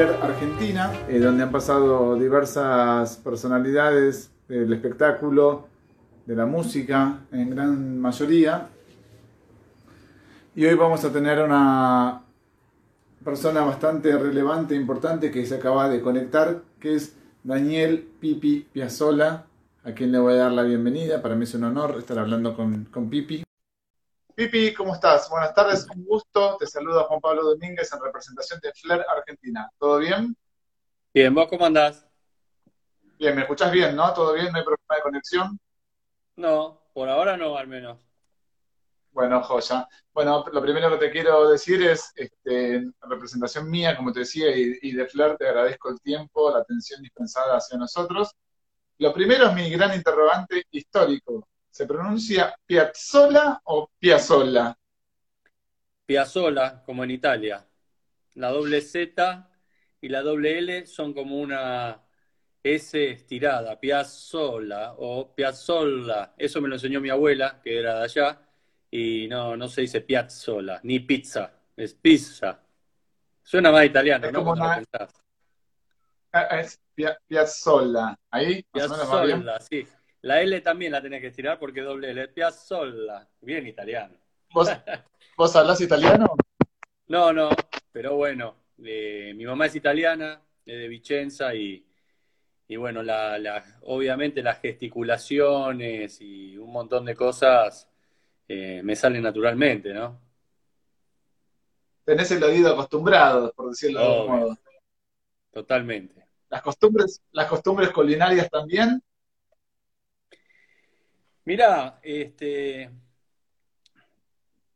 Argentina, eh, donde han pasado diversas personalidades del espectáculo, de la música, en gran mayoría. Y hoy vamos a tener una persona bastante relevante e importante que se acaba de conectar, que es Daniel Pipi Piazzola, a quien le voy a dar la bienvenida. Para mí es un honor estar hablando con, con Pipi. Pipi, ¿cómo estás? Buenas tardes, un gusto. Te saluda Juan Pablo Domínguez en representación de Flair Argentina. ¿Todo bien? Bien, ¿vos cómo andás? Bien, me escuchás bien, ¿no? ¿Todo bien? ¿No hay problema de conexión? No, por ahora no, al menos. Bueno, joya. Bueno, lo primero que te quiero decir es, este, en representación mía, como te decía, y, y de Flair, te agradezco el tiempo, la atención dispensada hacia nosotros. Lo primero es mi gran interrogante histórico. ¿Se pronuncia Piazzola o Piazzola? Piazzola, como en Italia. La doble Z y la doble L son como una S estirada, Piazzola o Piazzola. Eso me lo enseñó mi abuela, que era de allá, y no, no se dice Piazzola, ni pizza, es pizza. Suena más italiano, Es ¿no? como una-. Ah, Es Pia- Piazzola. ¿Ahí? Piazzola, sí. La L también la tenés que estirar porque doble L. Piazzola, bien italiano. ¿Vos, vos hablás italiano? No, no, pero bueno, eh, mi mamá es italiana, es de Vicenza y, y bueno, la, la- obviamente las gesticulaciones y un montón de cosas eh, me salen naturalmente, ¿no? Tenés el oído acostumbrado, por decirlo de algún modo. Totalmente. Las costumbres, las costumbres culinarias también. Mirá, este,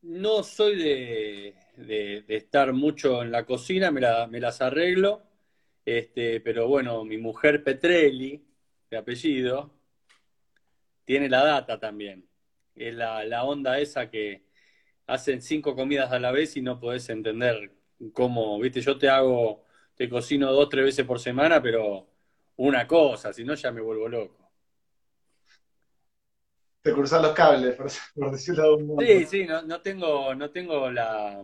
no soy de, de- estar mucho en la cocina, me, la- me las arreglo, este, pero bueno, mi mujer Petrelli, de apellido, tiene la data también. Es la, la onda esa que hacen cinco comidas a la vez y no podés entender cómo, viste, yo te hago, te cocino dos, tres veces por semana, pero una cosa, si no ya me vuelvo loco. Te cruzás los cables, por, decirlo de algún modo. Sí, sí, no, no tengo, no tengo la,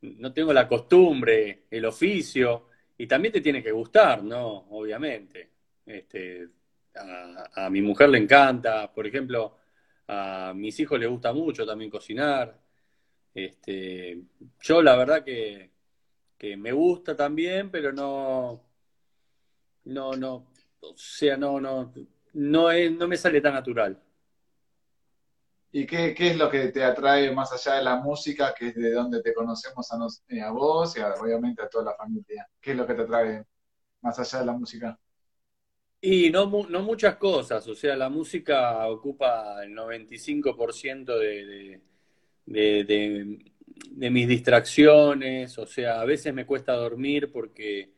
no tengo la costumbre, el oficio, y también te tiene que gustar, ¿no? Obviamente. Este, a, a mi mujer le encanta, por ejemplo, a mis hijos les gusta mucho también cocinar. Este, yo la verdad que, que me gusta también, pero no, no, no, o sea, no, no, no es, no me sale tan natural. ¿Y qué, qué es lo que te atrae más allá de la música, que es de donde te conocemos a, nos- eh, a vos y a- obviamente a toda la familia? ¿Qué es lo que te atrae más allá de la música? Y no, no muchas cosas, o sea, la música ocupa el 95% de, de, de, de- de mis distracciones, o sea, a veces me cuesta dormir porque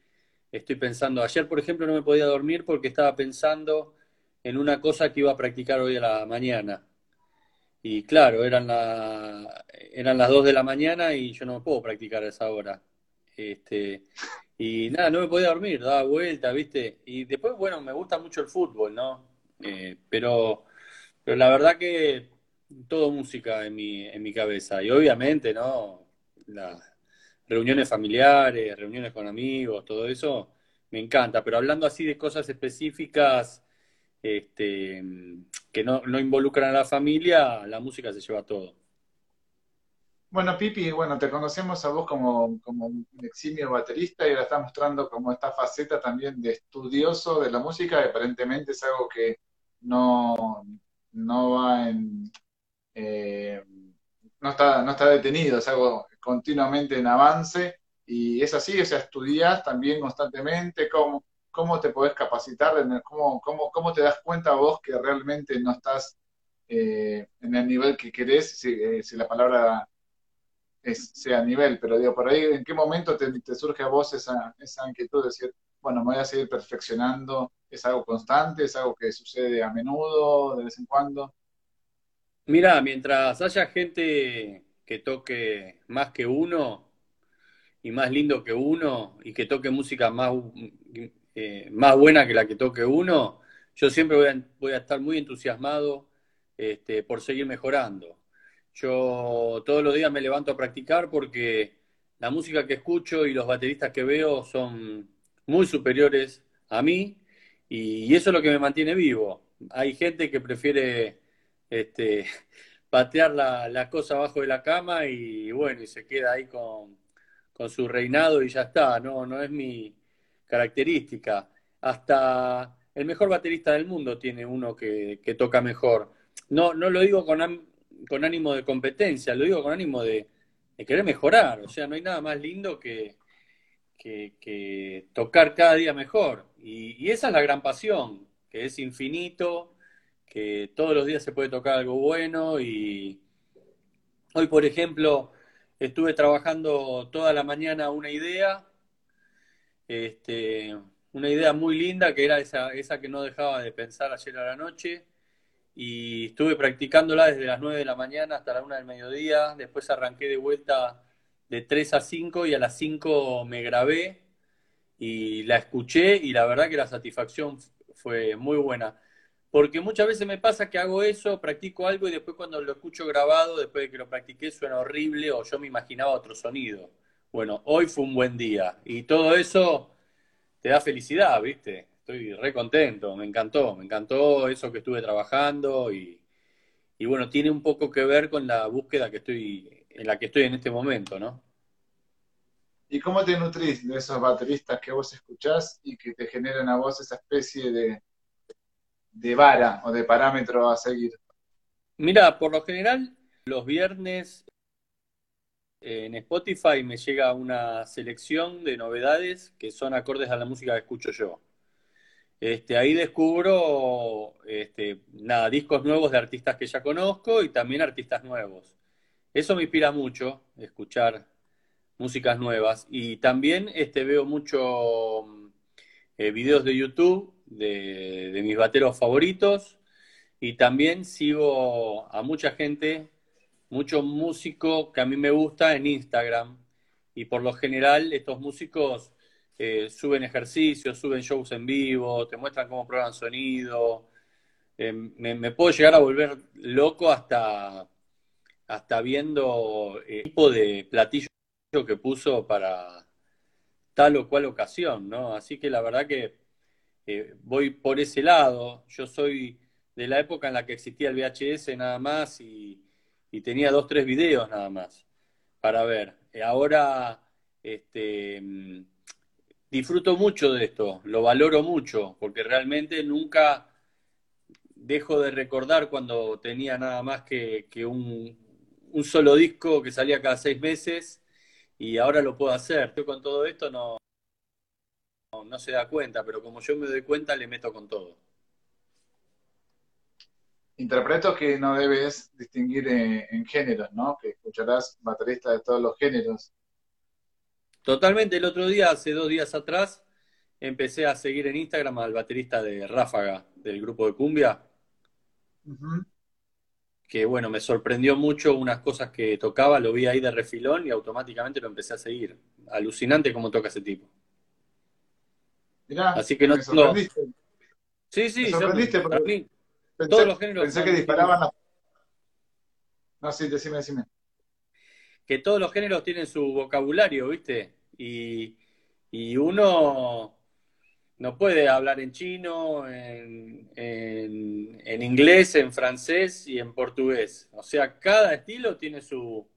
estoy pensando, ayer por ejemplo no me podía dormir porque estaba pensando en una cosa que iba a practicar hoy a la mañana. Y claro, eran, la, eran las 2 de la mañana y yo no puedo practicar a esa hora. Este, y nada, no me podía dormir, daba vuelta, ¿viste? Y después, bueno, me gusta mucho el fútbol, ¿no? Eh, pero, pero la verdad que todo música en mi, en mi cabeza. Y obviamente, ¿no? Las reuniones familiares, reuniones con amigos, todo eso me encanta. Pero hablando así de cosas específicas, este, que no, no involucran a la familia, la música se lleva todo. Bueno, Pipi, bueno, te conocemos a vos como, como un eximio baterista y ahora estás mostrando como esta faceta también de estudioso de la música, aparentemente es algo que no, no va en, eh, no está, no está detenido, es algo continuamente en avance y es así, o sea, estudias también constantemente, cómo, cómo te podés capacitar, cómo, cómo, cómo te das cuenta vos que realmente no estás eh, en el nivel que querés, si, eh, la palabra sea nivel, pero digo, por ahí, ¿en qué momento te, te surge a vos esa, esa inquietud de decir, bueno, me voy a seguir perfeccionando? ¿Es algo constante? ¿Es algo que sucede a menudo, de vez en cuando? Mira, mientras haya gente que toque más que uno y más lindo que uno y que toque música más, eh, más buena que la que toque uno, yo siempre voy a, estar muy entusiasmado este, por seguir mejorando. Yo todos los días me levanto a practicar porque la música que escucho y los bateristas que veo son muy superiores a mí y, eso es lo que me mantiene vivo. Hay gente que prefiere este, patear la, la cosa abajo de la cama y bueno, y se queda ahí con, con su reinado y ya está, no, no es mi característica. Hasta el mejor baterista del mundo tiene uno que, toca mejor. No, no lo digo con, con ánimo de competencia, lo digo con ánimo de, querer mejorar. O sea, no hay nada más lindo que, que, tocar cada día mejor. Y, y, esa es la gran pasión, que es infinito, que todos los días se puede tocar algo bueno. Y hoy, por ejemplo, estuve trabajando toda la mañana una idea. Este, una idea muy linda que era esa, esa que no dejaba de pensar ayer a la noche y estuve practicándola desde las 9 de la mañana hasta la 1 del mediodía, después arranqué de vuelta de 3 a 5 y a las 5 me grabé y la escuché y la verdad que la satisfacción fue muy buena. Porque muchas veces me pasa que hago eso, practico algo y después cuando lo escucho grabado, después de que lo practiqué, suena horrible o yo me imaginaba otro sonido. Bueno, hoy fue un buen día y todo eso te da felicidad, ¿viste? Estoy re contento, me encantó, me encantó eso que estuve trabajando y, bueno, tiene un poco que ver con la búsqueda que estoy, en la que estoy en este momento, ¿no? ¿Y cómo te nutrís de esos bateristas que vos escuchás y que te generan a vos esa especie de, de vara o de parámetro a seguir? Mira, por lo general, los viernes en Spotify me llega una selección de novedades que son acordes a la música que escucho yo. Este, ahí descubro este, nada, discos nuevos de artistas que ya conozco y también artistas nuevos. Eso me inspira mucho, escuchar músicas nuevas. Y también este, veo mucho eh, videos de YouTube de, de mis bateros favoritos y también sigo a mucha gente mucho músico que a mí me gusta en Instagram y por lo general estos músicos eh, suben ejercicios, suben shows en vivo, te muestran cómo prueban sonido. Eh, me, puedo llegar a volver loco hasta, hasta viendo el tipo de platillo que puso para tal o cual ocasión, ¿no? Así que la verdad que eh, voy por ese lado. Yo soy de la época en la que existía el VHS nada más y, y tenía dos, tres videos nada más para ver. Ahora este, disfruto mucho de esto, lo valoro mucho, porque realmente nunca dejo de recordar cuando tenía nada más que, un, solo disco que salía cada seis meses y ahora lo puedo hacer. Yo con todo esto no, no se da cuenta, pero como yo me doy cuenta le meto con todo interpreto que no debes distinguir en, géneros, ¿no? Que escucharás bateristas de todos los géneros. Totalmente. El otro día, hace dos días atrás, empecé a seguir en Instagram al baterista de Ráfaga, del grupo de Cumbia. Que bueno, me sorprendió mucho unas cosas que tocaba, lo vi ahí de refilón y automáticamente lo empecé a seguir. Alucinante cómo toca ese tipo. Mirá, Así que no me sorprendiste. Sí, sí, me sorprendiste Pensé, Todos los géneros. Pensé que disparaban No, sí, decime, decime. Que todos los géneros tienen su vocabulario, ¿viste? Y, uno no puede hablar en chino, en, en, inglés, en francés y en portugués. O sea, cada estilo tiene su,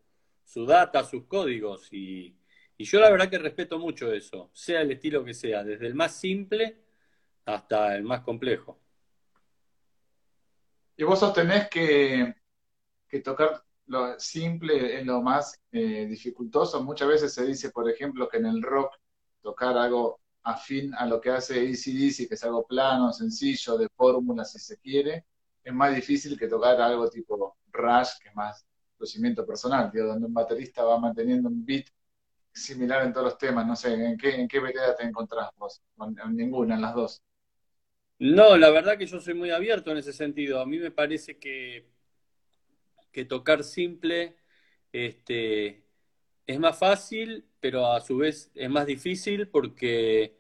su data, sus códigos. Y, y yo la verdad que respeto mucho eso, sea el estilo que sea, desde el más simple hasta el más complejo. Y vos sostenés que, tocar lo simple es lo más eh, dificultoso. Muchas veces se dice, por ejemplo, que en el rock tocar algo afín a lo que hace ACDC, que es algo plano, sencillo, de fórmula, si se quiere, es más difícil que tocar algo tipo Rush, que es más conocimiento personal, donde un baterista va manteniendo un beat similar en todos los temas. No sé, ¿en qué, en qué vereda te encontrás vos? En ninguna, en las dos. No, la verdad que yo soy muy abierto en ese sentido. A mí me parece que, tocar simple este, es más fácil, pero a su vez es más difícil porque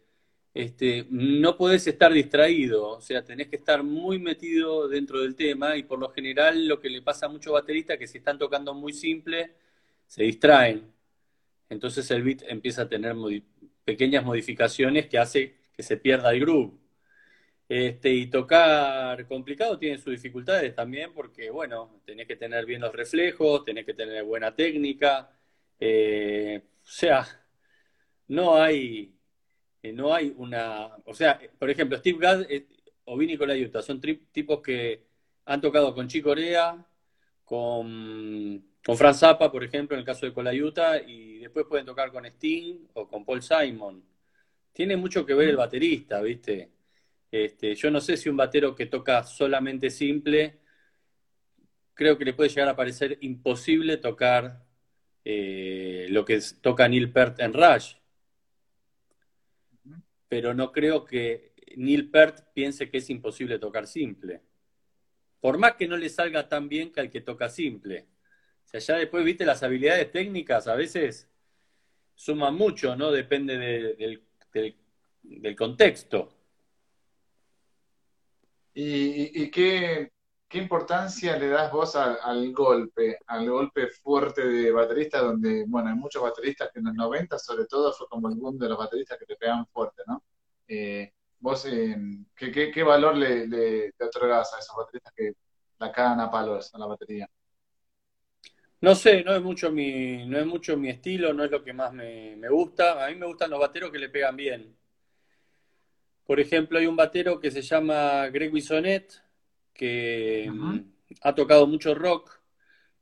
este, no podés estar distraído, o sea, tenés que estar muy metido dentro del tema y por lo general lo que le pasa a muchos bateristas que si están tocando muy simple, se distraen. entonces el beat empieza a tener pequeñas modificaciones que hace que se pierda el groove. Este, y tocar complicado tiene sus dificultades también porque, bueno, tenés que tener bien los reflejos, tenés que tener buena técnica. Eh, o sea, no hay, eh, no hay una... O sea, por ejemplo, Steve Gadd eh, o Vinny Colaiuta son tipos que han tocado con Chico Corea, con, con Franz Zappa, por ejemplo, en el caso de Colaiuta, y después pueden tocar con Sting o con Paul Simon. Tiene mucho que ver el baterista, ¿viste? Este, yo no sé si un batero que toca solamente simple, creo que le puede llegar a parecer imposible tocar eh, lo que toca Neil Peart en Rush. Pero no creo que Neil Peart piense que es imposible tocar simple. Por más que no le salga tan bien que al que toca simple. O sea, ya después, viste, las habilidades técnicas a veces suman mucho, ¿no? Depende del contexto. ¿Y, qué, importancia le das vos al golpe, al golpe fuerte de baterista, donde, bueno, hay muchos bateristas que en los 90 sobre todo fue como el boom de los bateristas que te pegan fuerte, ¿no? Eh, vos, eh, ¿qué, valor le, le, otorgás a esos bateristas que la cagan a palos a la batería? No sé, no es mucho mi, no es mucho mi estilo, no es lo que más me, me gusta. A mí me gustan los bateros que le pegan bien. Por ejemplo, hay un batero que se llama Greg Bisonet, que mm, ha tocado mucho rock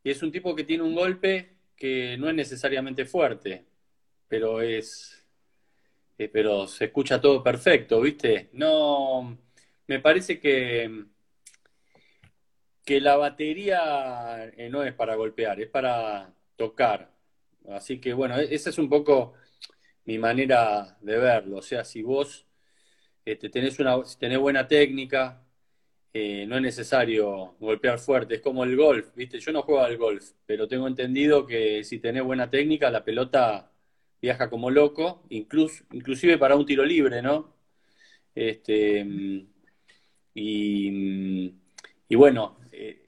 y es un tipo que tiene un golpe que no es necesariamente fuerte, pero es eh, pero se escucha todo perfecto, ¿viste? No me parece que que la batería eh, no es para golpear, es para tocar. Así que bueno, e-, esa es un poco mi manera de verlo. O sea, si vos este, tenés, una, tenés buena técnica, eh, no es necesario golpear fuerte, es como el golf, ¿viste? Yo no juego al golf, pero tengo entendido que si tenés buena técnica, la pelota viaja como loco, incluso, inclusive para un tiro libre, ¿no? Este, y, bueno, eh,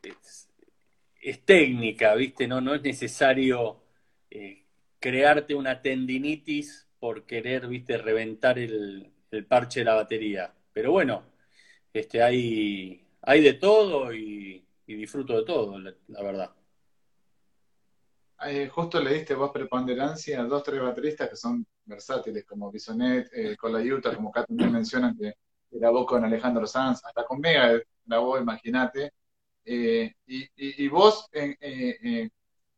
es, técnica, ¿viste? No, no es necesario eh, crearte una tendinitis por querer, ¿viste? Reventar el, el parche de la batería. Pero bueno, este, hay, hay de todo y, disfruto de todo, la, verdad. Eh, justo le diste vos preponderancia a dos, tres bateristas que son versátiles, como Bisonet, eh, Utah, como acá también mencionan que grabó con Alejandro Sanz, hasta con Mega grabó, imagínate. Eh, y, vos, eh,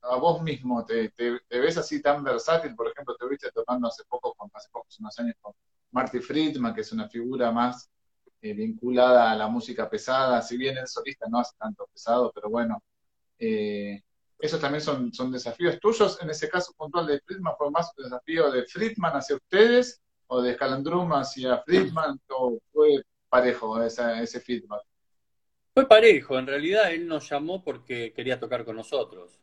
a vos mismo, te, ves así tan versátil? Por ejemplo, te viste tocando hace poco, hace pocos unos años con Marty Friedman, que es una figura más eh, vinculada a la música pesada, si bien el solista no hace tanto pesado, pero bueno, eh, esos también son, desafíos tuyos. En ese caso puntual de Friedman, ¿fue más un desafío de Friedman hacia ustedes o de Scalandrum hacia Friedman o fue parejo ese feedback? Fue parejo, en realidad él nos llamó porque quería tocar con nosotros.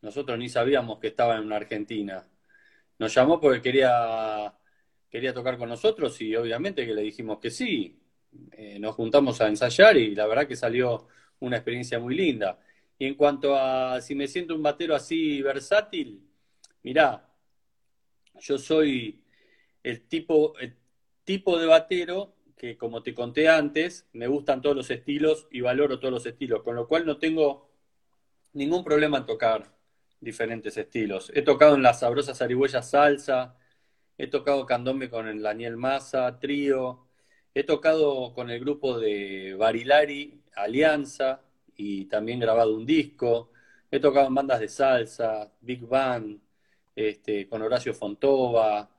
Nosotros ni sabíamos que estaba en Argentina. Nos llamó porque quería quería tocar con nosotros y obviamente que le dijimos que sí. Eh, nos juntamos a ensayar y la verdad que salió una experiencia muy linda. Y en cuanto a si me siento un batero así versátil, mirá, yo soy el tipo, el tipo de batero que, como te conté antes, me gustan todos los estilos y valoro todos los estilos, con lo cual no tengo ningún problema en tocar diferentes estilos. He tocado en las sabrosas arihuellas salsa, he tocado candombe con el Daniel Massa, trío, he tocado con el grupo de Barilari, Alianza, y también grabado un disco, he tocado en bandas de salsa, Big Band, este, con Horacio Fontova,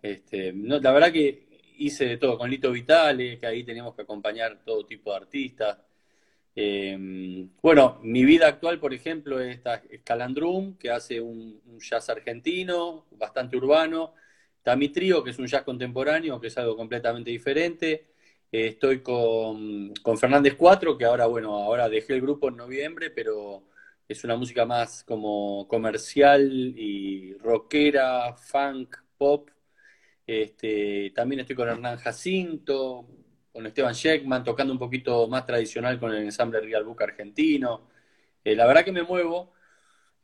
este, la verdad que hice de todo, con Lito Vitale, que ahí teníamos que acompañar todo tipo de artistas. Em, bueno, mi vida actual, por ejemplo, es Calandrum, que hace un, jazz argentino, bastante urbano, Está mi que es un jazz contemporáneo, que es algo completamente diferente. Eh, estoy con, con, Fernández 4, que ahora, bueno, ahora dejé el grupo en noviembre, pero es una música más como comercial y rockera, funk, pop. Este, también estoy con Hernán Jacinto, con Esteban Sheckman, tocando un poquito más tradicional con el ensamble Real Book argentino. Eh, la verdad que me muevo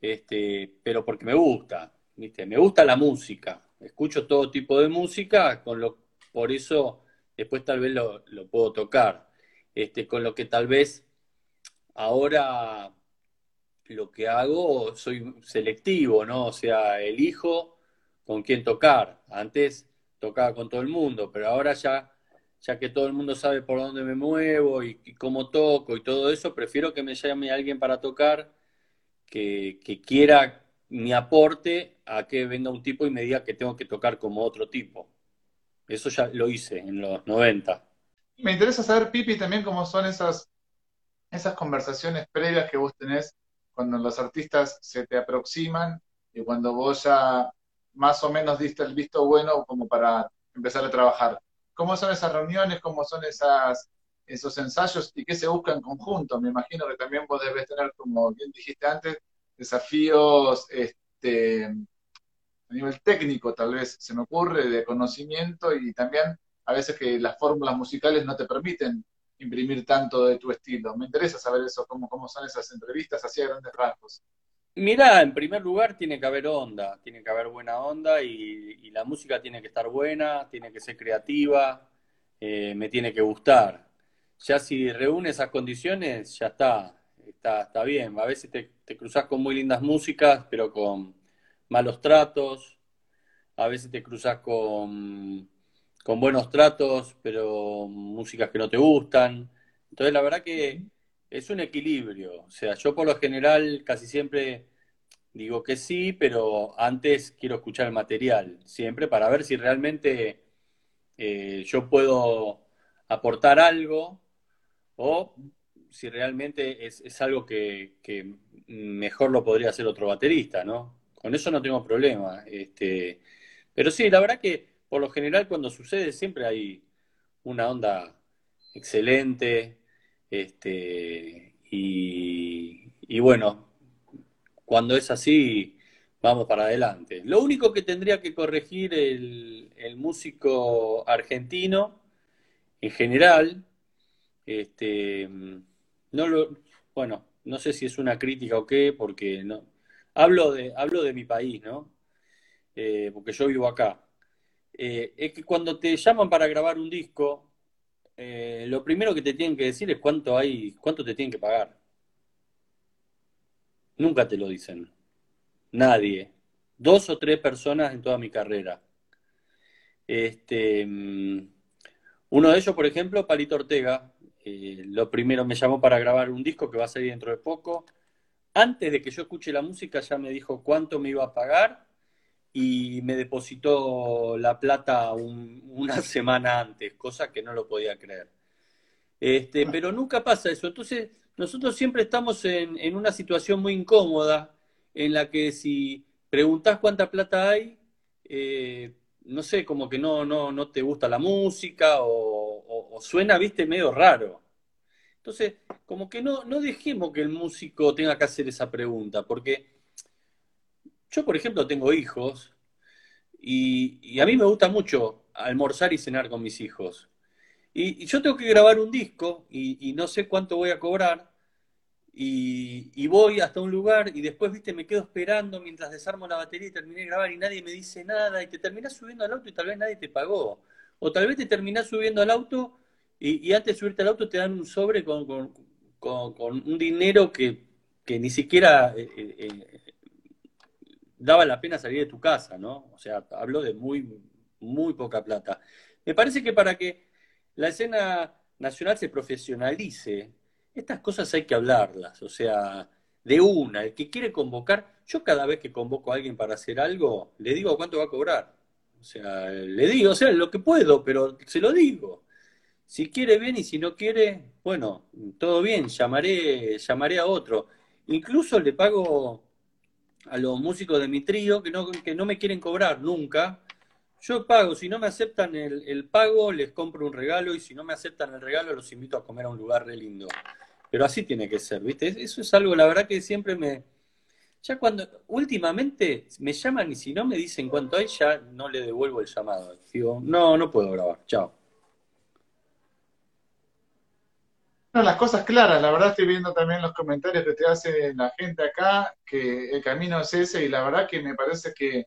este, pero porque me gusta, ¿viste? Me gusta la música, escucho todo tipo de música, con lo, por eso después tal vez lo, puedo tocar. Este, con lo que tal vez ahora lo que hago, soy selectivo, ¿no? O sea, elijo con quién tocar. Antes tocaba con todo el mundo, pero ahora ya, ya que todo el mundo sabe por dónde me muevo y, cómo toco y todo eso, prefiero que me llame alguien para tocar que, que quiera mi aporte a que venga un tipo y me diga que tengo que tocar como otro tipo. Eso ya lo hice en los 90. Me interesa saber, Pipi, también cómo son esas, esas conversaciones previas que vos tenés cuando los artistas se te aproximan y cuando vos ya más o menos diste el visto bueno como para empezar a trabajar. ¿Cómo son esas reuniones? ¿Cómo son esos ensayos? ¿Y qué se busca en conjunto? Me imagino que también vos debes tener, como bien dijiste antes, desafíos este, a nivel técnico, tal vez se me ocurre, de conocimiento y también a veces que las fórmulas musicales no te permiten imprimir tanto de tu estilo. Me interesa saber eso, cómo, cómo son esas entrevistas así a grandes rasgos. Mira, en primer lugar tiene que haber onda, tiene que haber buena onda y, la música tiene que estar buena, tiene que ser creativa, eh, me tiene que gustar. Ya si reúne esas condiciones, ya está, está, está bien. A veces te, te cruzas con muy lindas músicas, pero con malos tratos. A veces te cruzas con, con buenos tratos, pero músicas que no te gustan. Entonces, la verdad que es un equilibrio. O sea, yo por lo general casi siempre digo que sí, pero antes quiero escuchar el material, siempre para ver si realmente eh, yo puedo aportar algo o si realmente es, algo que, mejor lo podría hacer otro baterista, ¿no? Con eso no tengo problema. Este, pero sí, la verdad que por lo general cuando sucede siempre hay una onda excelente, este, y, bueno, cuando es así, vamos para adelante. Lo único que tendría que corregir el, músico argentino, en general, este, no lo, bueno, no sé si es una crítica o qué, porque no, hablo de, hablo de mi país, ¿no? Eh, porque yo vivo acá. Eh, es que cuando te llaman para grabar un disco, eh, lo primero que te tienen que decir es cuánto hay, cuánto te tienen que pagar. Nunca te lo dicen. Nadie. Dos o tres personas en toda mi carrera. Este, mm, uno de ellos, por ejemplo, Palito Ortega, eh, lo primero me llamó para grabar un disco que va a salir dentro de poco. Antes de que yo escuche la música ya me dijo cuánto me iba a pagar y me depositó la plata una semana antes, cosa que no lo podía creer. Este, pero nunca pasa eso. Entonces, nosotros siempre estamos en, una situación muy incómoda en la que si preguntás cuánta plata hay, eh, no sé, como que no, no, no te gusta la música o, suena, viste, medio raro. Entonces, como que no, no dejemos que el músico tenga que hacer esa pregunta, porque yo, por ejemplo, tengo hijos y, a mí me gusta mucho almorzar y cenar con mis hijos. Y, yo tengo que grabar un disco y, no sé cuánto voy a cobrar. Y, voy hasta un lugar y después, viste, me quedo esperando mientras desarmo la batería y terminé de grabar y nadie me dice nada y te terminás subiendo al auto y tal vez nadie te pagó. O tal vez te terminás subiendo al auto y, antes de subirte al auto te dan un sobre con, un dinero que, ni siquiera eh, eh, eh, daba la pena salir de tu casa, ¿no? O sea, hablo de muy, muy poca plata. Me parece que para que la escena nacional se profesionalice, estas cosas hay que hablarlas, o sea, de una, el que quiere convocar, yo cada vez que convoco a alguien para hacer algo, le digo cuánto va a cobrar. O sea, le digo, o sea, lo que puedo, pero se lo digo. Si quiere bien y si no quiere, bueno, todo bien, llamaré, llamaré a otro. Incluso le pago a los músicos de mi trío que no, que no me quieren cobrar nunca. Yo pago, si no me aceptan el, pago, les compro un regalo y si no me aceptan el regalo, los invito a comer a un lugar re lindo. Pero así tiene que ser, ¿viste? Eso es algo, la verdad que siempre me... Ya cuando, últimamente me llaman y si no me dicen cuánto hay, ya no le devuelvo el llamado. Digo, no, no puedo grabar, chao. Las cosas claras, la verdad estoy viendo también los comentarios que te hace la gente acá, que el camino es ese, y la verdad que me parece que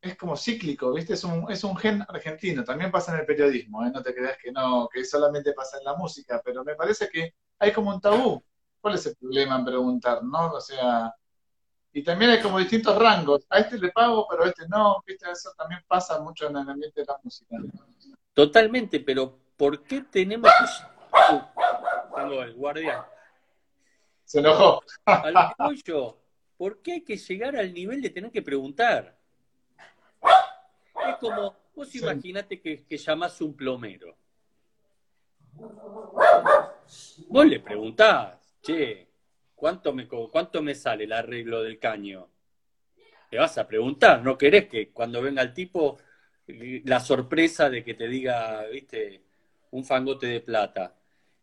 es como cíclico, ¿viste? Es un, es un gen argentino, también pasa en el periodismo, ¿eh? no te creas que no, que solamente pasa en la música, pero me parece que hay como un tabú. ¿Cuál es el problema en preguntar, no? O sea, y también hay como distintos rangos. A este le pago, pero a este no, ¿viste? Eso también pasa mucho en el ambiente de la música. Totalmente, pero ¿por qué tenemos. Uh, tengo el guardián. Se enojó. Al ¿por qué hay que llegar al nivel de tener que preguntar? Es como, vos imaginate que, que llamás un plomero. Vos le preguntás, che, ¿cuánto me, ¿cuánto me sale el arreglo del caño? Le vas a preguntar, no querés que cuando venga el tipo la sorpresa de que te diga, viste, un fangote de plata.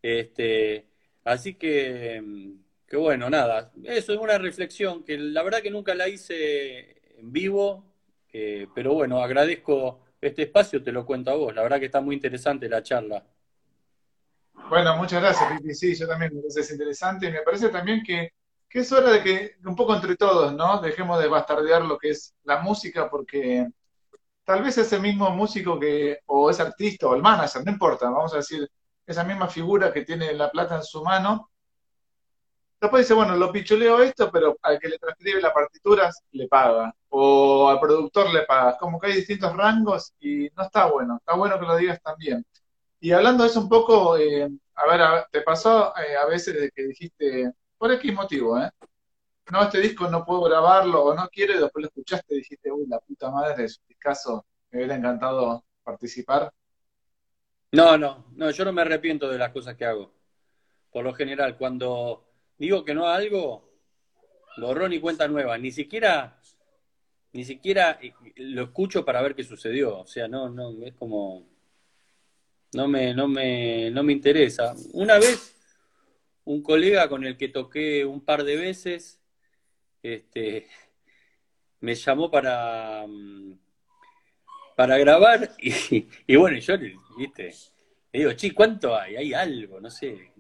Este, así que, que bueno, nada, eso es una reflexión que la verdad que nunca la hice en vivo, eh, pero bueno, agradezco este espacio, te lo cuento a vos. La verdad que está muy interesante la charla. Bueno, muchas gracias, Pipi. Sí, yo también me parece interesante me parece también que, que, es hora de que un poco entre todos, ¿no? Dejemos de bastardear lo que es la música porque tal vez ese mismo músico que, o ese artista o el manager, no importa, vamos a decir, esa misma figura que tiene la plata en su mano, Después dice, bueno, lo pichuleo esto, pero al que le transcribe las partituras le paga. O al productor le paga. Como que hay distintos rangos y no está bueno. Está bueno que lo digas también. Y hablando de eso un poco, eh, a, ver, ¿te pasó eh, a veces de que dijiste, por X motivo, ¿eh? No, este disco no puedo grabarlo o no quiero y después lo escuchaste y dijiste, uy, la puta madre, es un caso, me hubiera encantado participar? No, no, no, yo no me arrepiento de las cosas que hago. Por lo general, cuando digo que no a algo, borrón y cuenta nueva. Ni siquiera, ni siquiera eh, lo escucho para ver qué sucedió. O sea, no, no, es como, no me, no me, no me interesa. Una vez, un colega con el que toqué un par de veces, este, me llamó para, mm, para grabar y, bueno, yo, viste, le digo, chi, ¿cuánto hay? Hay algo, no sé,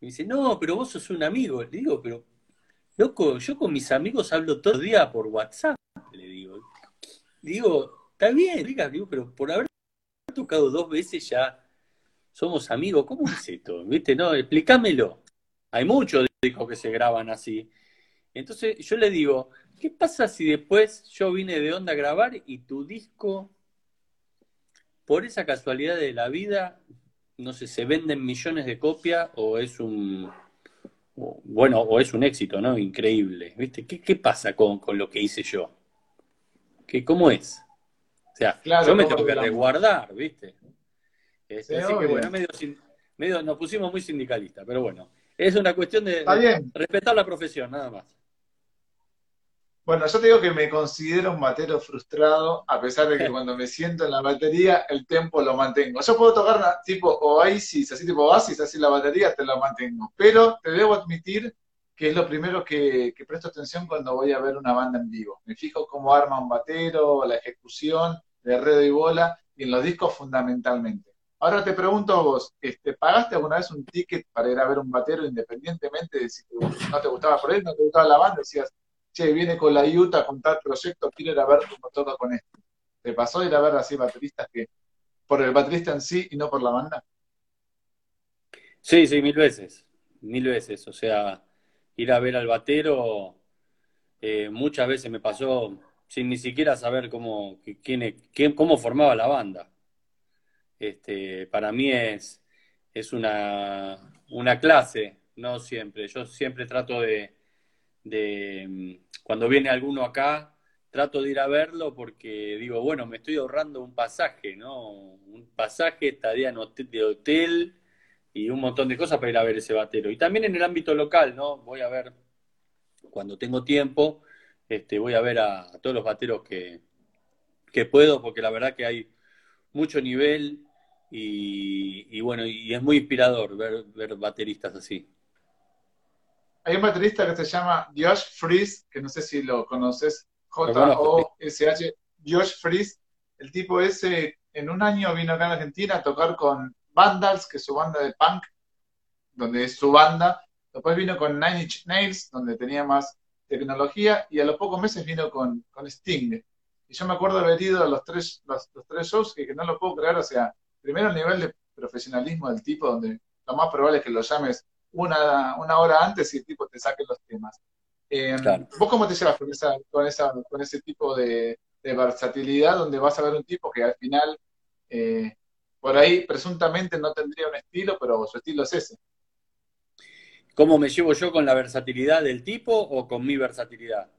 y dice, no, pero vos sos un amigo. Le digo, pero, loco, yo con mis amigos hablo todo el día por WhatsApp, le digo. digo, está bien, digo, pero por haber tocado dos veces ya somos amigos. ¿Cómo es esto? ¿Viste? No, explícamelo. Hay muchos discos que se graban así. Entonces yo le digo, ¿qué pasa si después yo vine de onda a grabar y tu disco, por esa casualidad de la vida, no sé, se venden millones de copias o es un, bueno, o es un éxito, ¿no? Increíble, ¿viste? ¿Qué, pasa con, lo que hice yo? ¿Qué, ¿Cómo es? O sea, yo me tengo que resguardar, ¿viste? Este, así que bueno, medio, medio, nos pusimos muy sindicalistas, pero bueno, es una cuestión de respetar la profesión, nada más. Bueno, yo te digo que me considero un batero frustrado, a pesar de que cuando me siento en la batería, el tempo lo mantengo. Yo puedo tocar tipo Oasis, así tipo Oasis, así la batería, te lo mantengo. Pero te debo admitir que es lo primero que, presto atención cuando voy a ver una banda en vivo. Me fijo cómo arma un batero, la ejecución, de redo y bola, y en los discos fundamentalmente. Ahora te pregunto a vos, este, ¿pagaste alguna vez un ticket para ir a ver un batero independientemente de si no te gustaba por él, no te gustaba la banda? Decías, che, viene con la Utah con tal proyecto, quiero ir a ver cómo toca con esto. ¿Te pasó ir a ver así bateristas que por el baterista en sí y no por la banda? Sí, sí, mil veces, mil veces. O sea, ir a ver al batero eh, muchas veces me pasó sin ni siquiera saber cómo, quién, quién, cómo formaba la banda. Este, para mí es, es una, una clase, no siempre. Yo siempre trato de, de mm, cuando viene alguno acá, trato de ir a verlo porque digo, bueno, me estoy ahorrando un pasaje, ¿no? Un pasaje, estadía de hotel y un montón de cosas para ir a ver ese batero. Y también en el ámbito local, ¿no? Voy a ver, cuando tengo tiempo, este, voy a ver a, todos los bateros que, que puedo, porque la verdad que hay mucho nivel y, bueno, y es muy inspirador ver, ver bateristas así. Hay un baterista que se llama Josh Freeze, que no sé si lo conoces, J-O-S-H, Josh Freeze. El tipo ese en un año vino acá en Argentina a tocar con Vandals, que es su banda de punk, donde es su banda. Después vino con Nine Inch Nails, donde tenía más tecnología, y a los pocos meses vino con, con Sting. Y yo me acuerdo haber ido a los tres, los, tres shows, que, que, no lo puedo creer, o sea, primero el nivel de profesionalismo del tipo, donde lo más probable es que lo llames una, una hora antes y el tipo te saque los temas. Eh, ¿Vos cómo te llevas con, esa, con, esa, con ese tipo de, versatilidad donde vas a ver un tipo que al final, eh, por ahí presuntamente no tendría un estilo, pero su estilo es ese? ¿Cómo me llevo yo con la versatilidad del tipo o con mi versatilidad?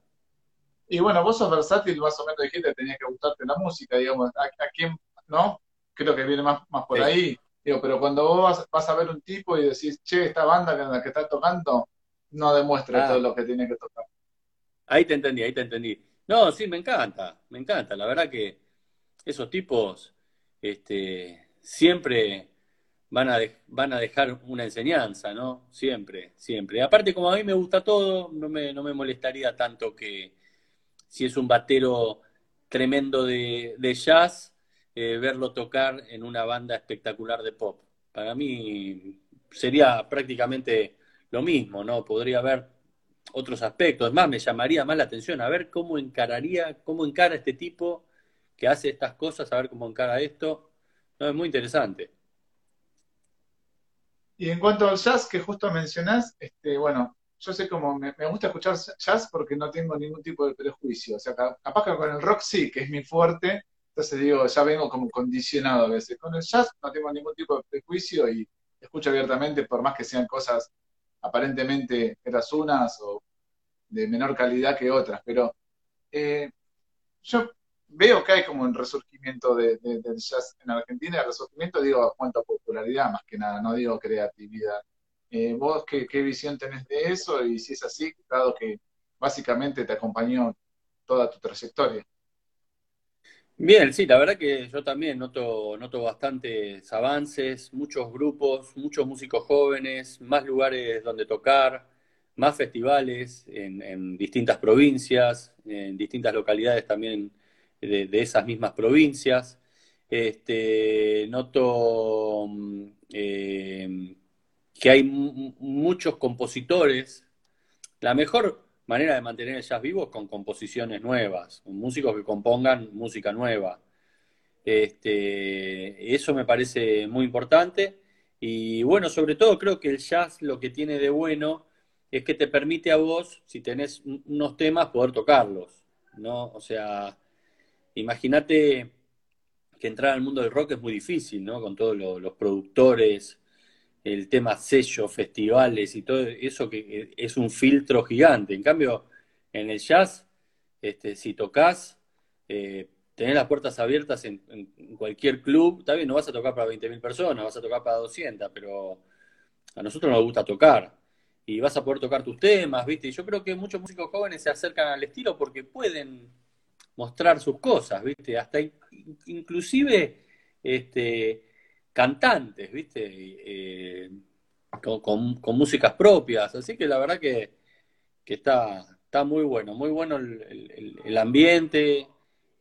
Y bueno, vos sos versátil, más o menos dijiste que tenía que gustarte la música, digamos, ¿a, quién, no? Creo que viene más, más por ahí. Digo, pero cuando vos vas, a ver un tipo y decís, che, esta banda en la que está tocando no demuestra ah. todo lo que tiene que tocar. Ahí te entendí, ahí te entendí. No, sí, me encanta, me encanta. La verdad que esos tipos este, siempre van a, van a dejar una enseñanza, ¿no? Siempre, siempre. Aparte, como a mí me gusta todo, no me, no me molestaría tanto que si es un batero tremendo de, de jazz, eh, verlo tocar en una banda espectacular de pop. Para mí sería prácticamente lo mismo, ¿no? Podría haber otros aspectos. Más, me llamaría más la atención a ver cómo encararía, cómo encara este tipo que hace estas cosas, a ver cómo encara esto. Es muy interesante. Y en cuanto al jazz que justo mencionás, este, bueno, yo sé cómo me, gusta escuchar jazz porque no tengo ningún tipo de prejuicio. O sea, capaz que con el rock sí, que es mi fuerte, entonces digo, ya vengo como condicionado a veces. Con el jazz no tengo ningún tipo de prejuicio y escucho abiertamente, por más que sean cosas aparentemente unas o de menor calidad que otras, pero eh, yo veo que hay como un resurgimiento del jazz en Argentina, el resurgimiento digo a cuanto a popularidad más que nada, no digo creatividad. Eh, ¿Vos qué, qué, visión tenés de eso? Y si es así, dado que básicamente te acompañó toda tu trayectoria. Bien, sí, la verdad que yo también noto, noto bastantes avances, muchos grupos, muchos músicos jóvenes, más lugares donde tocar, más festivales en, distintas provincias, en distintas localidades también de, esas mismas provincias. Este, noto eh, que hay muchos compositores. La mejor manera de mantener el jazz vivo con composiciones nuevas, con músicos que compongan música nueva. Este, eso me parece muy importante. Y bueno, sobre todo creo que el jazz lo que tiene de bueno es que te permite a vos, si tenés unos temas, poder tocarlos. ¿no? O sea, imagínate que entrar al mundo del rock es muy difícil, ¿no? Con todos los productores, el tema sello, festivales y todo eso que es un filtro gigante. En cambio, en el jazz, este, si tocas, eh, tenés las puertas abiertas en, cualquier club, está bien, no vas a tocar para 20.000 personas, vas a tocar para 200, pero a nosotros nos gusta tocar. Y vas a poder tocar tus temas, ¿viste? Y yo creo que muchos músicos jóvenes se acercan al estilo porque pueden mostrar sus cosas, ¿viste? Hasta inclusive este, cantantes, ¿viste? Eh, con, músicas propias. Así que la verdad que, está, está muy bueno, muy bueno el, ambiente,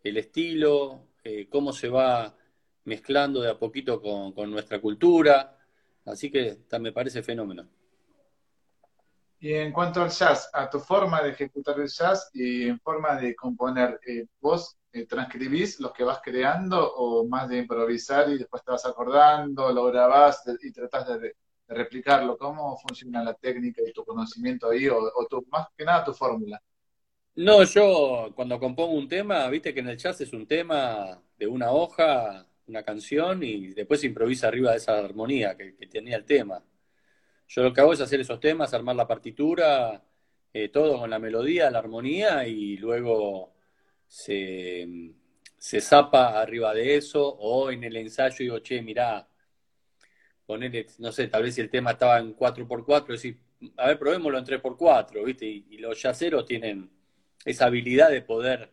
el estilo, eh, cómo se va mezclando de a poquito con, nuestra cultura. Así que me parece fenómeno. Y en cuanto al jazz, a tu forma de ejecutar el jazz y en forma de componer, eh, ¿vos transcribís los que vas creando o más de improvisar y después te vas acordando, lo grabás y tratás de, replicarlo? ¿Cómo funciona la técnica y tu conocimiento ahí o, tu, más que nada tu fórmula? No, yo cuando compongo un tema, viste que en el jazz es un tema de una hoja, una canción y después improvisa arriba de esa armonía que tenía el tema. Yo lo que hago es hacer esos temas, armar la partitura, eh, todo con la melodía, la armonía y luego se, se zapa arriba de eso o en el ensayo digo, che, mirá, ponele, no sé, tal vez si el tema estaba en 4x4, decir, a ver, probémoslo en 3x4, ¿viste? Y, los yaceros tienen esa habilidad de poder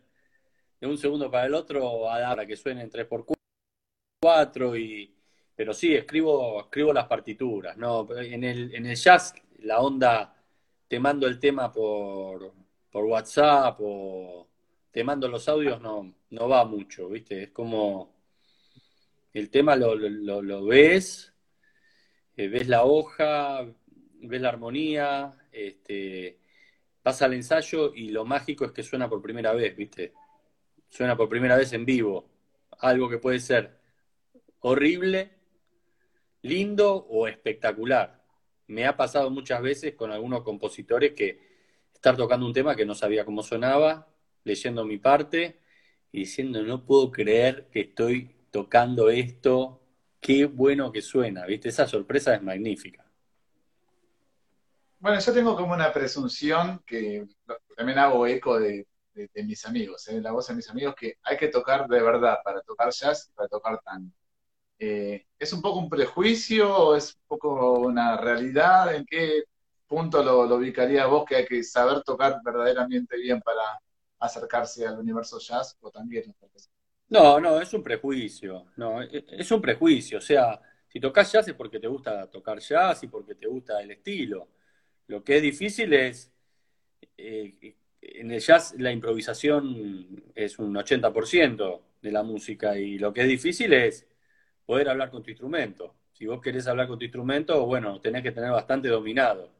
de un segundo para el otro a dar a que suene en 3x4 y pero sí, escribo, escribo las partituras, ¿no? En el, en el jazz, la onda, te mando el tema por, por WhatsApp o te mando los audios, no, no va mucho, ¿viste? Es como, el tema lo, lo, ves, eh, ves la hoja, ves la armonía, este, pasa al ensayo y lo mágico es que suena por primera vez, ¿viste? Suena por primera vez en vivo. Algo que puede ser horrible, lindo o espectacular. Me ha pasado muchas veces con algunos compositores que estar tocando un tema que no sabía cómo sonaba, leyendo mi parte y diciendo, no puedo creer que estoy tocando esto, qué bueno que suena, ¿viste? Esa sorpresa es magnífica. Bueno, yo tengo como una presunción que también hago eco de, mis amigos, ¿eh? la voz de mis amigos, que hay que tocar de verdad para tocar jazz y para tocar tango. Eh, ¿Es un poco un prejuicio es un poco una realidad? ¿En qué punto lo, lo ubicaría vos que hay que saber tocar verdaderamente bien para acercarse al universo jazz o también? No, no, es un prejuicio. No, e, es un prejuicio. O sea, si tocas jazz es porque te gusta tocar jazz y porque te gusta el estilo. Lo que es difícil es, eh, en el jazz la improvisación es un 80% de la música y lo que es difícil es poder hablar con tu instrumento. Si vos querés hablar con tu instrumento, bueno, tenés que tener bastante dominado.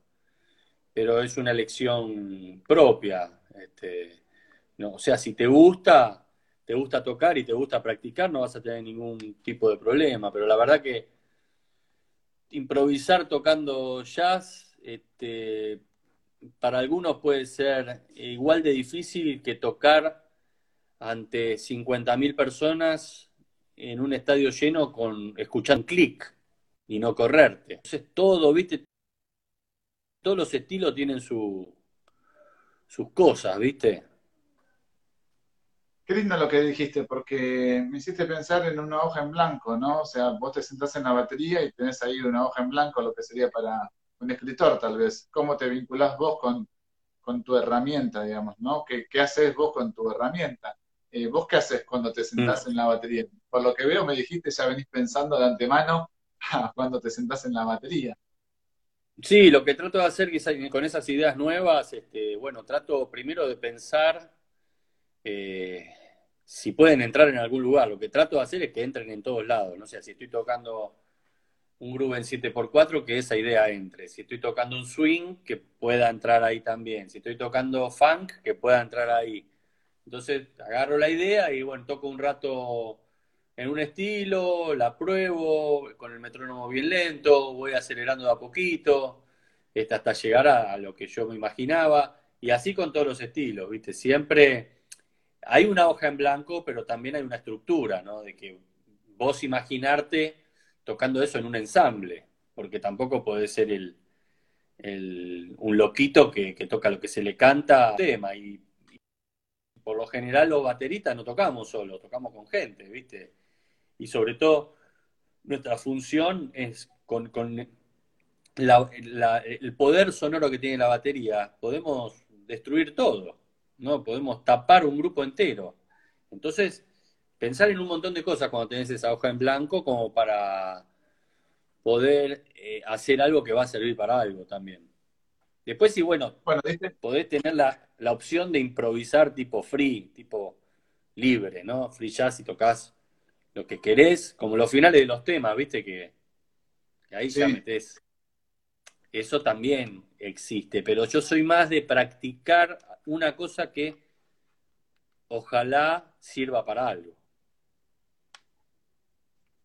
Pero es una elección propia. Este, no, o sea, si te gusta, te gusta tocar y te gusta practicar, no vas a tener ningún tipo de problema. Pero la verdad que improvisar tocando jazz, este, para algunos puede ser igual de difícil que tocar ante 50.000 personas en un estadio lleno con escuchar clic y no correrte. Entonces todo, viste, todos los estilos tienen su, sus cosas, viste. Qué lindo lo que dijiste, porque me hiciste pensar en una hoja en blanco, ¿no? O sea, vos te sentás en la batería y tenés ahí una hoja en blanco, lo que sería para un escritor, tal vez. ¿Cómo te vinculás vos con, con tu herramienta, digamos, ¿no? ¿Qué, ¿Qué, haces vos con tu herramienta? Eh, ¿Vos qué haces cuando te sentás mm. en la batería? Por lo que veo, me dijiste, ya venís pensando de antemano cuando te sentás en la batería. Sí, lo que trato de hacer con esas ideas nuevas, este, bueno, trato primero de pensar eh, si pueden entrar en algún lugar. Lo que trato de hacer es que entren en todos lados. No sé, si estoy tocando un groove en 7x4, que esa idea entre. Si estoy tocando un swing, que pueda entrar ahí también. Si estoy tocando funk, que pueda entrar ahí. Entonces agarro la idea y bueno, toco un rato en un estilo, la pruebo con el metrónomo bien lento, voy acelerando de a poquito, hasta llegar a lo que yo me imaginaba. Y así con todos los estilos, ¿viste? Siempre hay una hoja en blanco, pero también hay una estructura, ¿no? De que vos imaginarte tocando eso en un ensamble, porque tampoco puede ser el, un loquito que, toca lo que se le canta tema. Y, por lo general los bateristas no tocamos solo, tocamos con gente, ¿viste? Y sobre todo nuestra función es con, el poder sonoro que tiene la batería, podemos destruir todo. ¿No? Podemos tapar un grupo entero. Entonces, pensar en un montón de cosas cuando tenés esa hoja en blanco como para poder eh, hacer algo que va a servir para algo también. Después sí, bueno, bueno podés tener la, la, opción de improvisar tipo free, tipo libre, ¿no? Free jazz y tocas lo que querés, como los finales de los temas, viste que, ahí ya metés. Eso también existe, pero yo soy más de practicar una cosa que ojalá sirva para algo.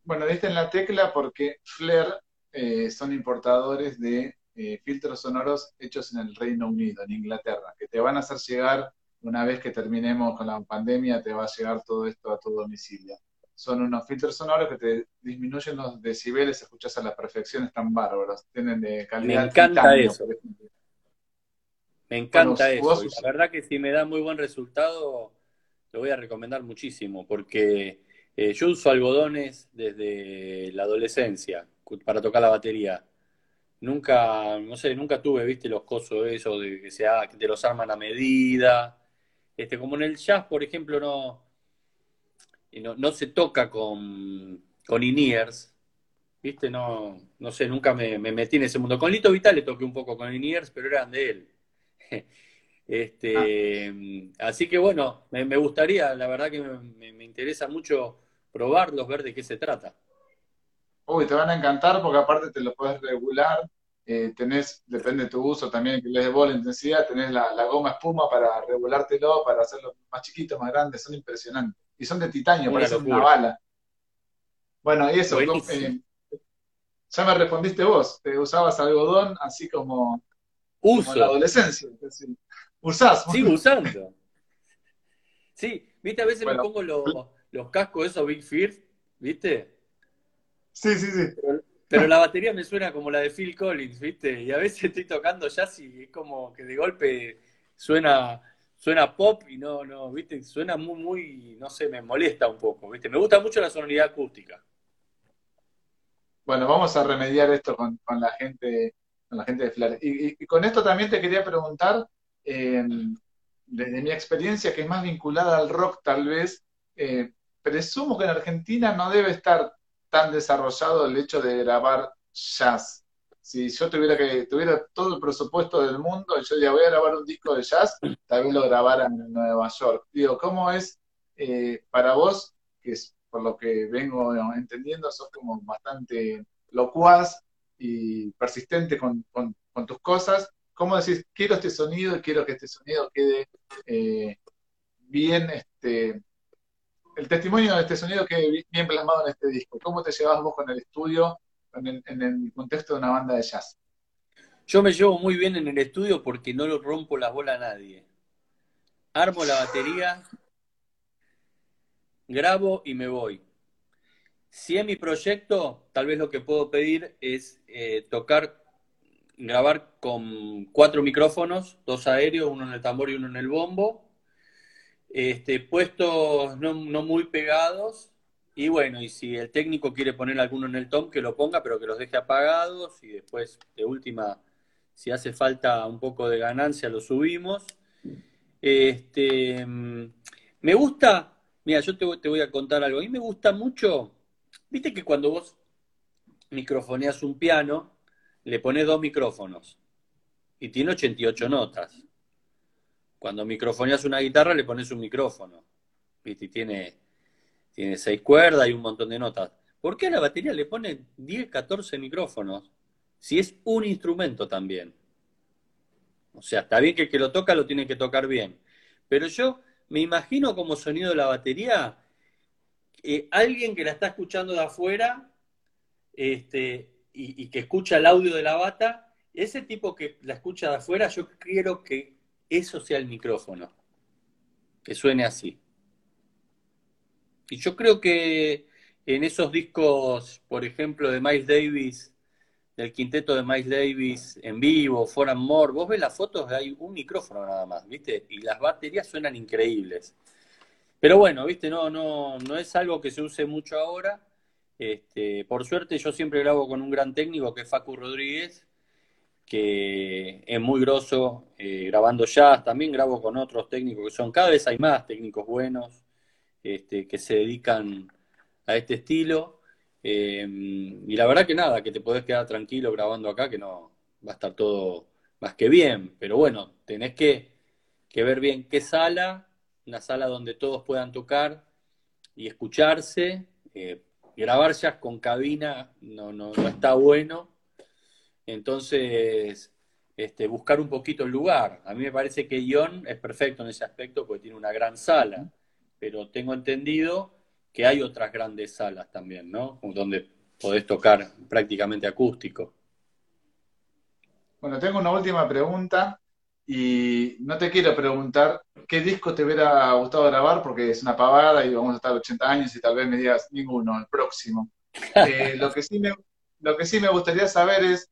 Bueno, diste en la tecla porque Flair eh, son importadores de eh, filtros sonoros hechos en el Reino Unido, en Inglaterra, que te van a hacer llegar, una vez que terminemos con la pandemia, te va a llegar todo esto a tu domicilio. Son unos filtros sonoros que te disminuyen los decibeles, escuchas a la perfección, están bárbaros, tienen de calidad. Me encanta eso. Me encanta eso. la verdad que si me da muy buen resultado, lo voy a recomendar muchísimo, porque eh, yo uso algodones desde la adolescencia para tocar la batería. Nunca, no sé, nunca tuve, viste, los cosos esos de que se te los arman a medida. Este, como en el jazz, por ejemplo, no, no, no se toca con, con in-ears, viste, no, no sé, nunca me, me, metí en ese mundo. Con Lito Vital le toqué un poco con in-ears, pero eran de él. Este, ah. Así que bueno, me, gustaría, la verdad que me, interesa mucho probarlos, ver de qué se trata. uy, te van a encantar porque aparte te lo puedes regular, eh, tenés, depende de tu uso también, que les de la intensidad, tenés la, goma espuma para regulártelo, para hacerlo más chiquito, más grande, son impresionantes. Y son de titanio, parecen una bala. Bueno, y eso, eh, ya me respondiste vos, te usabas algodón así como, Uso. en la adolescencia. Usás. Sigo usando. Sí, viste, a veces me pongo los, los cascos esos Big Fear, ¿viste? Sí, sí, sí. Pero, la batería me suena como la de Phil Collins, ¿viste? Y a veces estoy tocando jazz y es como que de golpe suena suena pop y no, no, ¿viste? Suena muy, muy, no sé, me molesta un poco, ¿viste? Me gusta mucho la sonoridad acústica. Bueno, vamos a remediar esto con, la gente con la gente de Flares. Y, con esto también te quería preguntar, eh, desde mi experiencia, que es más vinculada al rock tal vez, eh, presumo que en Argentina no debe estar tan desarrollado el hecho de grabar jazz. Si yo tuviera que tuviera todo el presupuesto del mundo yo ya voy a grabar un disco de jazz, tal vez lo grabara en Nueva York. Digo, ¿cómo es eh, para vos, que por lo que vengo entendiendo, sos como bastante locuaz y persistente con, tus cosas? ¿Cómo decís, quiero este sonido y quiero que este sonido quede eh, bien este, el testimonio de este sonido que bien plasmado en este disco. ¿Cómo te llevas vos con el estudio en el, contexto de una banda de jazz? Yo me llevo muy bien en el estudio porque no lo rompo las bolas a nadie. Armo la batería, grabo y me voy. Si es mi proyecto, tal vez lo que puedo pedir es eh, tocar, grabar con cuatro micrófonos, dos aéreos, uno en el tambor y uno en el bombo, este, puestos no, muy pegados. Y bueno, y si el técnico quiere poner alguno en el tom, que lo ponga, pero que los deje apagados. Y después, de última, si hace falta un poco de ganancia, lo subimos. Este, mm, me gusta, mira, yo te, te voy a contar algo. A mí me gusta mucho, viste que cuando vos microfoneas un piano, le pones dos micrófonos y tiene 88 notas. Cuando microfoneas una guitarra le pones un micrófono. ¿viste? Y tiene, tiene seis cuerdas y un montón de notas. ¿Por qué a la batería le ponen 10, 14 micrófonos? Si es un instrumento también. O sea, está bien que el que lo toca lo tiene que tocar bien. Pero yo me imagino como sonido de la batería eh, alguien que la está escuchando de afuera este, y, que escucha el audio de la bata, ese tipo que la escucha de afuera, yo quiero que eso sea el micrófono, que suene así. Y yo creo que en esos discos, por ejemplo, de Miles Davis, del quinteto de Miles Davis en vivo, For and More, vos ves las fotos, hay un micrófono nada más, ¿viste? Y las baterías suenan increíbles. Pero bueno, ¿viste? No, no, no es algo que se use mucho ahora. Este, por suerte yo siempre grabo con un gran técnico que es Facu Rodríguez, que es muy grosso eh, grabando jazz, también grabo con otros técnicos que son, cada vez hay más técnicos buenos este, que se dedican a este estilo. Eh, y la verdad que nada, que te podés quedar tranquilo grabando acá, que no va a estar todo más que bien, pero bueno, tenés que, ver bien qué sala, una sala donde todos puedan tocar y escucharse. Eh, grabar con cabina no, no, no está bueno entonces, este, buscar un poquito el lugar. A mí me parece que Ion es perfecto en ese aspecto porque tiene una gran sala, pero tengo entendido que hay otras grandes salas también, ¿no? Donde podés tocar prácticamente acústico. Bueno, tengo una última pregunta y no te quiero preguntar qué disco te hubiera gustado grabar porque es una pavada y vamos a estar 80 años y tal vez me digas ninguno, el próximo. Eh, lo, que sí me, lo que sí me gustaría saber es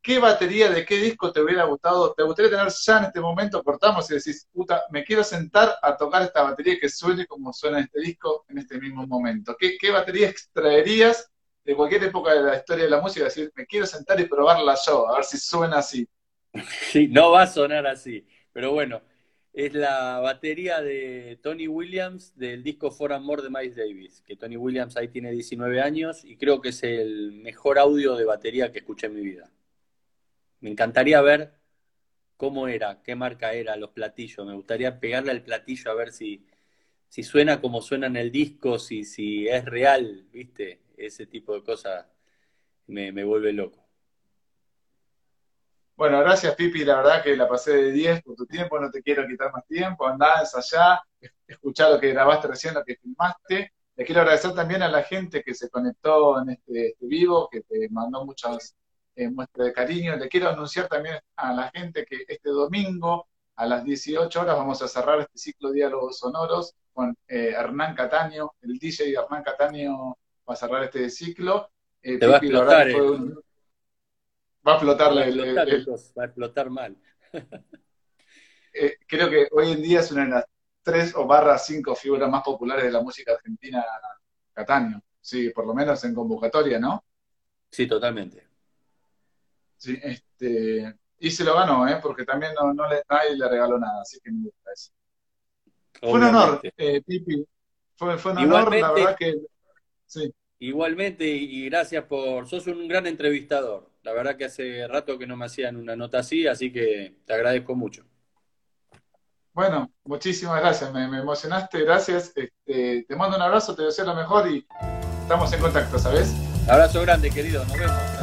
¿qué batería de qué disco te hubiera gustado? ¿Te gustaría tener ya en este momento? Cortamos y decís, puta, me quiero sentar a tocar esta batería que suene como suena este disco en este mismo momento. ¿Qué, batería extraerías de cualquier época de la historia de la música? Decir, me quiero sentar y probarla yo, a ver si suena así. Sí, no va a sonar así, pero bueno, es la batería de Tony Williams del disco For More de Miles Davis, que Tony Williams ahí tiene 19 años y creo que es el mejor audio de batería que escuché en mi vida. Me encantaría ver cómo era, qué marca era, los platillos. Me gustaría pegarle al platillo a ver si, si suena como suena en el disco, si, si es real, ¿viste? Ese tipo de cosas me, me vuelve loco. Bueno, gracias Pipi, la verdad que la pasé de 10 por tu tiempo, no te quiero quitar más tiempo, andá, allá, escuchá lo que grabaste recién, lo que filmaste. Le quiero agradecer también a la gente que se conectó en este, este vivo, que te mandó muchas eh, muestras de cariño. Le quiero anunciar también a la gente que este domingo a las 18 horas vamos a cerrar este ciclo de diálogos sonoros con eh, Hernán Cataño, el DJ Hernán Cataño va a cerrar este ciclo. Eh, te va a explotar, Va a explotar, va a explotar, mal. Eh, creo que hoy en día es una de las tres o barra cinco figuras más populares de la música argentina, Cataño. Sí, por lo menos en convocatoria, ¿no? Sí, totalmente. Sí, este, y se lo ganó, ¿eh? porque también no, no le, nadie le regaló nada, así que me gusta eso. Fue un honor, eh, Pipi. Fue, fue un honor, la verdad que. Sí. Igualmente, y gracias por. Sos un gran entrevistador. La verdad que hace rato que no me hacían una nota así, así que te agradezco mucho. Bueno, muchísimas gracias, me, emocionaste, gracias. Este, te mando un abrazo, te deseo lo mejor y estamos en contacto, ¿sabes? Abrazo grande, querido, nos vemos.